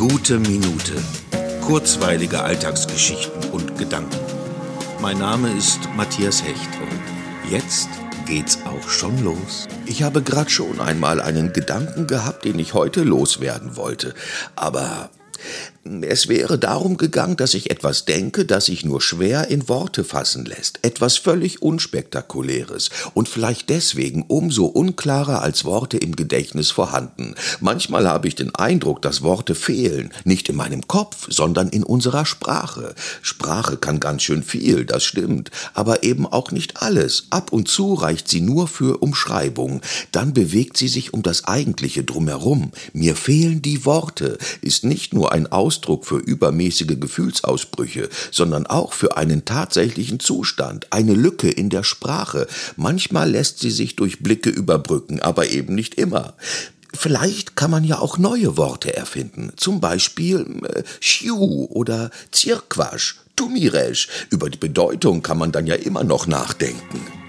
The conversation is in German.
Gute Minute. Kurzweilige Alltagsgeschichten und Gedanken. Mein Name ist Matthias Hecht und jetzt geht's auch schon los. Ich habe gerade schon einmal einen Gedanken gehabt, den ich heute loswerden wollte. Aber es wäre darum gegangen, dass ich etwas denke, das sich nur schwer in Worte fassen lässt. Etwas völlig Unspektakuläres und vielleicht deswegen umso unklarer als Worte im Gedächtnis vorhanden. Manchmal habe ich den Eindruck, dass Worte fehlen, nicht in meinem Kopf, sondern in unserer Sprache. Sprache kann ganz schön viel, das stimmt, aber eben auch nicht alles. Ab und zu reicht sie nur für Umschreibung. Dann bewegt sie sich um das Eigentliche drumherum. Mir fehlen die Worte, ist nicht nur ein Aus Ausdruck für übermäßige Gefühlsausbrüche, sondern auch für einen tatsächlichen Zustand, eine Lücke in der Sprache. Manchmal lässt sie sich durch Blicke überbrücken, aber eben nicht immer. Vielleicht kann man ja auch neue Worte erfinden, zum Beispiel äh, Schiu oder Zirquasch, Tumiresch. Über die Bedeutung kann man dann ja immer noch nachdenken.